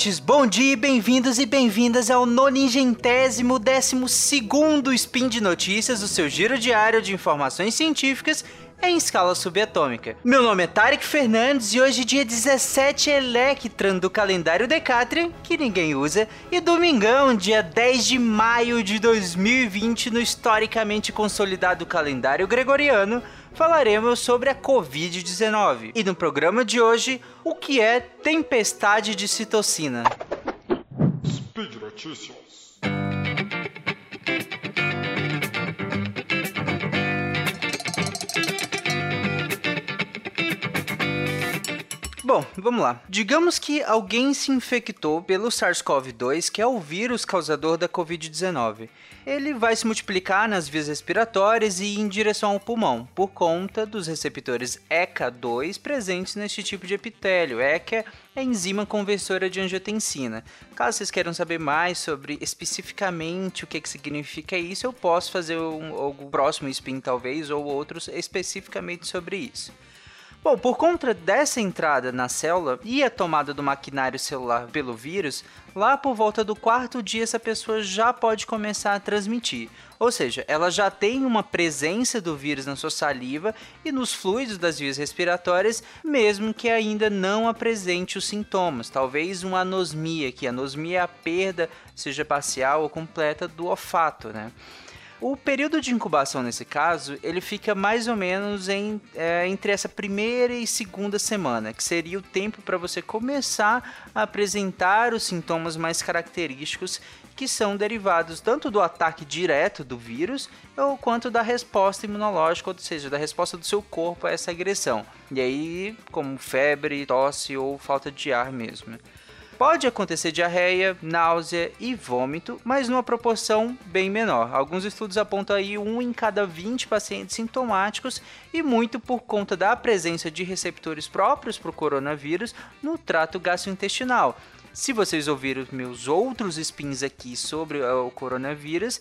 ouvintes, bom dia, bem-vindos e bem-vindas ao noningentésimo décimo segundo Spin de Notícias, o seu giro diário de informações científicas em escala subatômica. Meu nome é Tarek Fernandes e hoje é dia 17 Electran do calendário Decatrian, que ninguém usa, e domingão, dia 10 de maio de 2020 no historicamente consolidado calendário gregoriano, falaremos sobre a Covid-19. E no programa de hoje, o que é tempestade de citocina. Speed Notícias. Bom, vamos lá. Digamos que alguém se infectou pelo SARS-CoV-2, que é o vírus causador da Covid-19. Ele vai se multiplicar nas vias respiratórias e em direção ao pulmão, por conta dos receptores ECA2 presentes neste tipo de epitélio. ECA é a enzima conversora de angiotensina. Caso vocês queiram saber mais sobre especificamente o que, que significa isso, eu posso fazer um próximo spin talvez, ou outros especificamente sobre isso. Bom, por conta dessa entrada na célula e a tomada do maquinário celular pelo vírus, lá por volta do quarto dia essa pessoa já pode começar a transmitir. Ou seja, ela já tem uma presença do vírus na sua saliva e nos fluidos das vias respiratórias, mesmo que ainda não apresente os sintomas. Talvez uma anosmia, que anosmia é a perda, seja parcial ou completa, do olfato, né? O período de incubação nesse caso, ele fica mais ou menos em, é, entre essa primeira e segunda semana, que seria o tempo para você começar a apresentar os sintomas mais característicos que são derivados tanto do ataque direto do vírus ou quanto da resposta imunológica, ou seja, da resposta do seu corpo a essa agressão. E aí, como febre, tosse ou falta de ar mesmo. Pode acontecer diarreia, náusea e vômito, mas numa proporção bem menor. Alguns estudos apontam aí um em cada 20 pacientes sintomáticos e muito por conta da presença de receptores próprios para o coronavírus no trato gastrointestinal. Se vocês ouviram meus outros spins aqui sobre o coronavírus,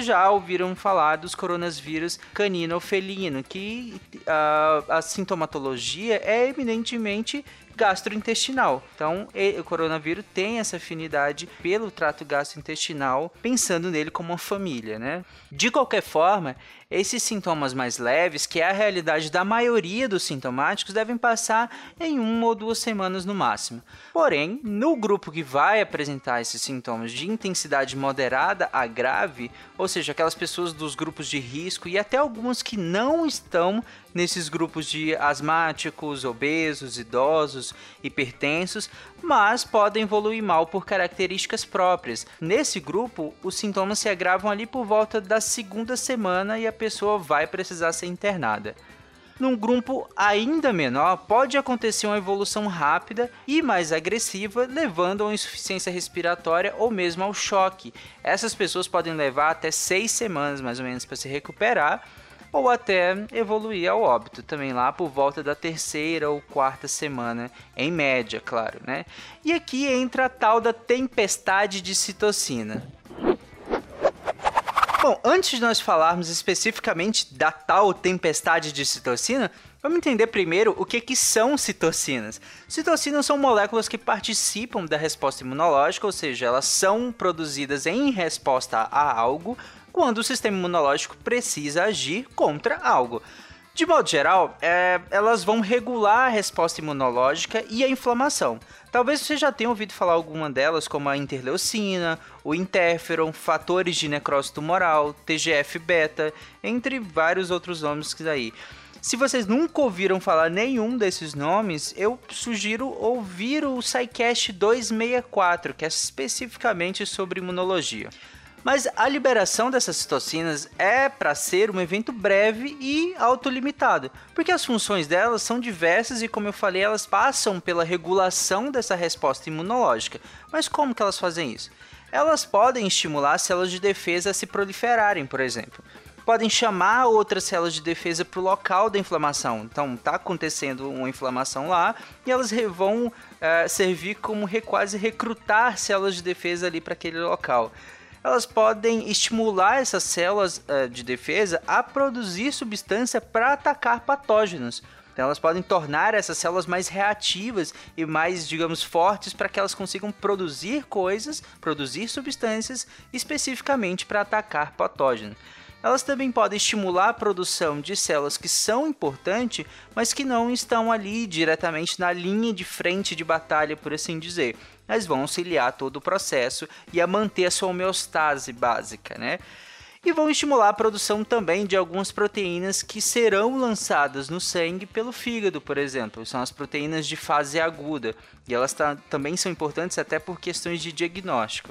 já ouviram falar dos coronavírus canino ou felino, que uh, a sintomatologia é eminentemente gastrointestinal. Então, o coronavírus tem essa afinidade pelo trato gastrointestinal, pensando nele como uma família, né? De qualquer forma, esses sintomas mais leves, que é a realidade da maioria dos sintomáticos, devem passar em uma ou duas semanas no máximo. Porém, no grupo que vai apresentar esses sintomas de intensidade moderada a grave, ou seja, aquelas pessoas dos grupos de risco e até alguns que não estão nesses grupos de asmáticos, obesos, idosos, hipertensos, mas podem evoluir mal por características próprias. Nesse grupo, os sintomas se agravam ali por volta da segunda semana e a pessoa vai precisar ser internada. Num grupo ainda menor, pode acontecer uma evolução rápida e mais agressiva, levando a uma insuficiência respiratória ou mesmo ao choque. Essas pessoas podem levar até seis semanas mais ou menos para se recuperar ou até evoluir ao óbito também lá por volta da terceira ou quarta semana, em média, claro, né? E aqui entra a tal da tempestade de citocina. Bom, antes de nós falarmos especificamente da tal tempestade de citocina, vamos entender primeiro o que, que são citocinas. Citocinas são moléculas que participam da resposta imunológica, ou seja, elas são produzidas em resposta a algo quando o sistema imunológico precisa agir contra algo. De modo geral, é, elas vão regular a resposta imunológica e a inflamação. Talvez você já tenha ouvido falar alguma delas, como a interleucina, o interferon, fatores de necrose tumoral, TGF-beta, entre vários outros nomes que daí. Se vocês nunca ouviram falar nenhum desses nomes, eu sugiro ouvir o SciCast 264, que é especificamente sobre imunologia. Mas a liberação dessas citocinas é para ser um evento breve e autolimitado, porque as funções delas são diversas e, como eu falei, elas passam pela regulação dessa resposta imunológica. Mas como que elas fazem isso? Elas podem estimular células de defesa a se proliferarem, por exemplo. Podem chamar outras células de defesa para o local da inflamação. Então, está acontecendo uma inflamação lá e elas vão uh, servir como quase recrutar células de defesa ali para aquele local elas podem estimular essas células uh, de defesa a produzir substância para atacar patógenos. Então elas podem tornar essas células mais reativas e mais, digamos, fortes para que elas consigam produzir coisas, produzir substâncias especificamente para atacar patógenos. Elas também podem estimular a produção de células que são importantes, mas que não estão ali diretamente na linha de frente de batalha, por assim dizer. Elas vão auxiliar todo o processo e a manter a sua homeostase básica, né? e vão estimular a produção também de algumas proteínas que serão lançadas no sangue pelo fígado, por exemplo. São as proteínas de fase aguda e elas também são importantes até por questões de diagnóstico.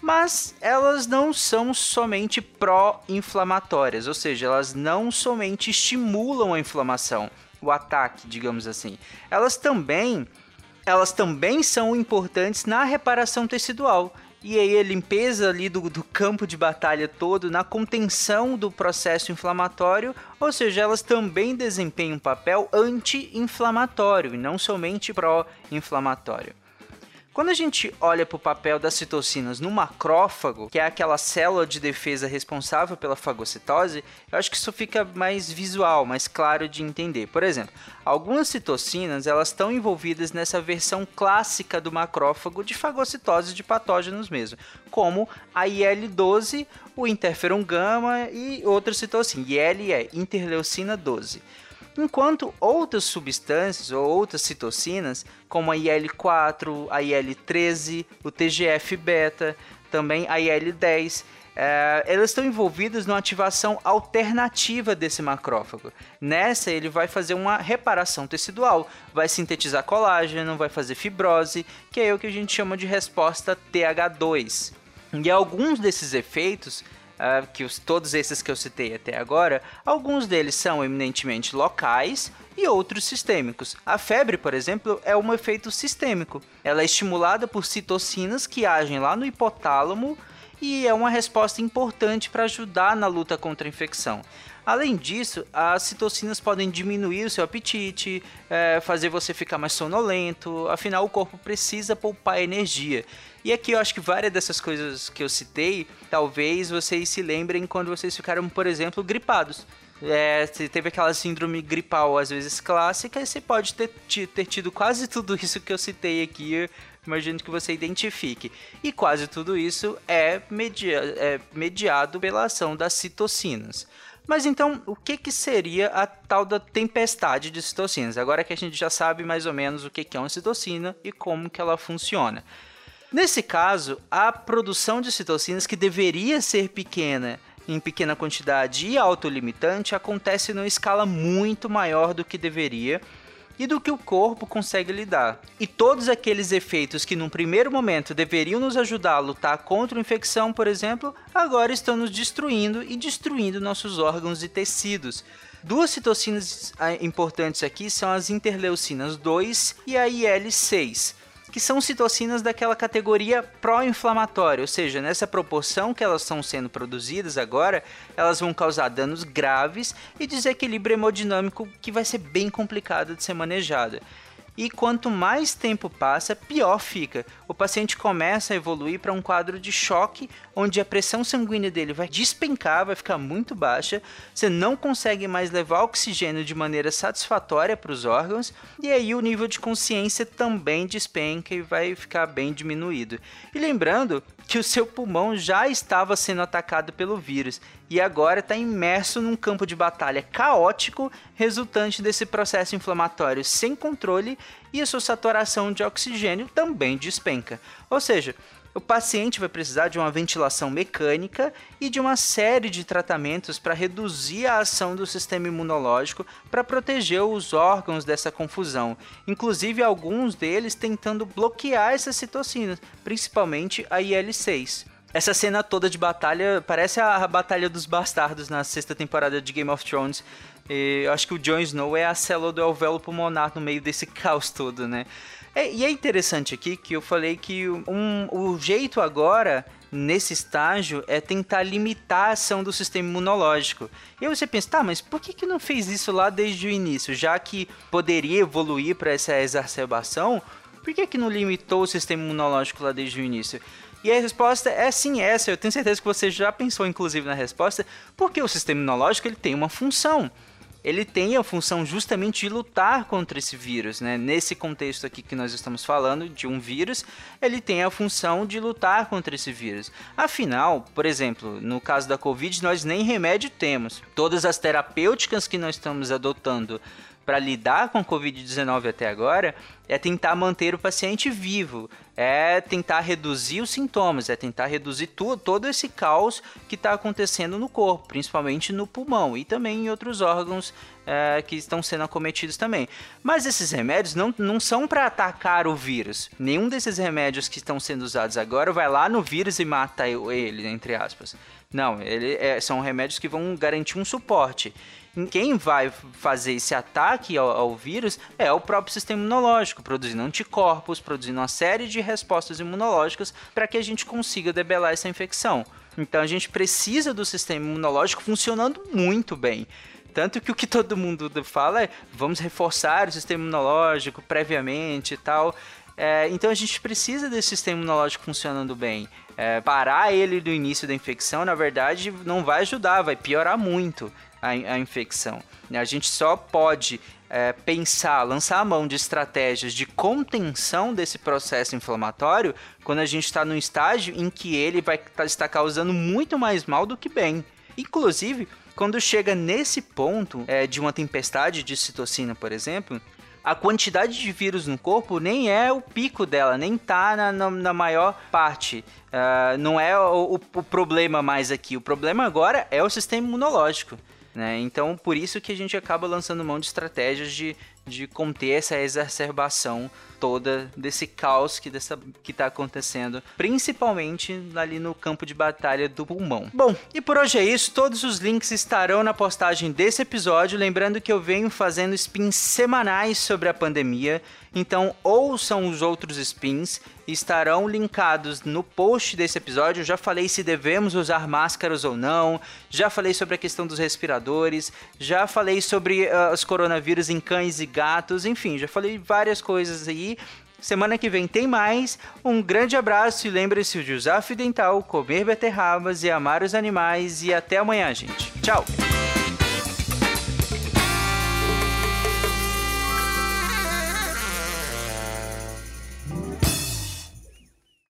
Mas elas não são somente pró-inflamatórias, ou seja, elas não somente estimulam a inflamação, o ataque, digamos assim. Elas também elas também são importantes na reparação tecidual. E aí a limpeza ali do, do campo de batalha todo, na contenção do processo inflamatório, ou seja, elas também desempenham um papel anti-inflamatório e não somente pró-inflamatório. Quando a gente olha para o papel das citocinas no macrófago, que é aquela célula de defesa responsável pela fagocitose, eu acho que isso fica mais visual, mais claro de entender. Por exemplo, algumas citocinas elas estão envolvidas nessa versão clássica do macrófago de fagocitose de patógenos mesmo, como a IL-12, o interferon gama e outras citocinas. IL é interleucina 12 enquanto outras substâncias ou outras citocinas, como a IL-4, a IL-13, o TGF-beta, também a IL-10, é, elas estão envolvidas numa ativação alternativa desse macrófago. Nessa, ele vai fazer uma reparação tecidual, vai sintetizar colágeno, vai fazer fibrose, que é o que a gente chama de resposta TH2. E alguns desses efeitos uh, que os, todos esses que eu citei até agora, alguns deles são eminentemente locais e outros sistêmicos. A febre, por exemplo, é um efeito sistêmico. Ela é estimulada por citocinas que agem lá no hipotálamo e é uma resposta importante para ajudar na luta contra a infecção. Além disso, as citocinas podem diminuir o seu apetite, é, fazer você ficar mais sonolento, afinal, o corpo precisa poupar energia. E aqui eu acho que várias dessas coisas que eu citei, talvez vocês se lembrem quando vocês ficaram, por exemplo, gripados. É, você teve aquela síndrome gripal, às vezes clássica, e você pode ter, ter tido quase tudo isso que eu citei aqui, imagino que você identifique. E quase tudo isso é, media, é mediado pela ação das citocinas. Mas então, o que, que seria a tal da tempestade de citocinas? Agora que a gente já sabe mais ou menos o que, que é uma citocina e como que ela funciona. Nesse caso, a produção de citocinas, que deveria ser pequena em pequena quantidade e autolimitante, acontece numa escala muito maior do que deveria e do que o corpo consegue lidar. E todos aqueles efeitos que num primeiro momento deveriam nos ajudar a lutar contra a infecção, por exemplo, agora estão nos destruindo e destruindo nossos órgãos e tecidos. Duas citocinas ah, importantes aqui são as interleucinas 2 e a IL-6 que são citocinas daquela categoria pró-inflamatória, ou seja, nessa proporção que elas estão sendo produzidas agora, elas vão causar danos graves e desequilíbrio hemodinâmico que vai ser bem complicado de ser manejado. E quanto mais tempo passa, pior fica. O paciente começa a evoluir para um quadro de choque, onde a pressão sanguínea dele vai despencar, vai ficar muito baixa, você não consegue mais levar oxigênio de maneira satisfatória para os órgãos, e aí o nível de consciência também despenca e vai ficar bem diminuído. E lembrando que o seu pulmão já estava sendo atacado pelo vírus e agora está imerso num campo de batalha caótico resultante desse processo inflamatório sem controle e a sua saturação de oxigênio também despenca. Ou seja, o paciente vai precisar de uma ventilação mecânica e de uma série de tratamentos para reduzir a ação do sistema imunológico para proteger os órgãos dessa confusão, inclusive alguns deles tentando bloquear essas citocinas, principalmente a IL-6. Essa cena toda de batalha parece a Batalha dos Bastardos na sexta temporada de Game of Thrones. E eu acho que o Jon Snow é a célula do alvéolo pulmonar no meio desse caos todo, né? É, e é interessante aqui que eu falei que um, o jeito agora nesse estágio é tentar limitar a ação do sistema imunológico. E aí você pensa, tá, mas por que, que não fez isso lá desde o início? Já que poderia evoluir para essa exacerbação, por que, que não limitou o sistema imunológico lá desde o início? E a resposta é sim essa. Eu tenho certeza que você já pensou, inclusive, na resposta, porque o sistema imunológico ele tem uma função. ele tem a função justamente de lutar contra esse vírus, né? Nesse contexto aqui que nós estamos falando de um vírus, ele tem a função de lutar contra esse vírus. Afinal, por exemplo, no caso da Covid, nós nem remédio temos. Todas as terapêuticas que nós estamos adotando para lidar com Covid-19 até agora é tentar manter o paciente vivo, é tentar reduzir os sintomas, é tentar reduzir tudo, todo esse caos que está acontecendo no corpo, principalmente no pulmão e também em outros órgãos é, que estão sendo acometidos também. Mas esses remédios não, não são para atacar o vírus. Nenhum desses remédios que estão sendo usados agora vai lá no vírus e mata ele, entre aspas. Não, ele é, são remédios que vão garantir um suporte quem vai fazer esse ataque ao, ao, vírus é o próprio sistema imunológico, produzindo anticorpos, produzindo uma série de respostas imunológicas para que a gente consiga debelar essa infecção. Então a gente precisa do sistema imunológico funcionando muito bem. Tanto que o que todo mundo fala é vamos reforçar o sistema imunológico previamente e tal. É, então a gente precisa desse sistema imunológico funcionando bem. É, parar ele do início da infecção, na verdade, não vai ajudar, vai piorar muito a, a infecção. A gente só pode é, pensar, lançar a mão de estratégias de contenção desse processo inflamatório quando a gente está num estágio em que ele vai tá, estar causando muito mais mal do que bem. Inclusive, quando chega nesse ponto é, de uma tempestade de citocina, por exemplo, a quantidade de vírus no corpo nem é o pico dela, nem tá na, na, na maior parte. Uh, não é o, o, problema mais aqui. O problema agora é o sistema imunológico. Né? Então, por isso que a gente acaba lançando mão de estratégias de, de conter essa exacerbação toda desse caos que dessa que está acontecendo, principalmente ali no campo de batalha do pulmão. Bom, e por hoje é isso. Todos os links estarão na postagem desse episódio. Lembrando que eu venho fazendo spins semanais sobre a pandemia. Então, ouçam os outros spins, estarão linkados no post desse episódio. Eu já falei se devemos usar máscaras ou não, já falei sobre a questão dos respiradores, já falei sobre uh, os coronavírus em cães e gatos, enfim, já falei várias coisas aí. Semana que vem tem mais. Um grande abraço e lembre-se de usar fio dental, comer beterrabas e amar os animais. E até amanhã, gente. Tchau!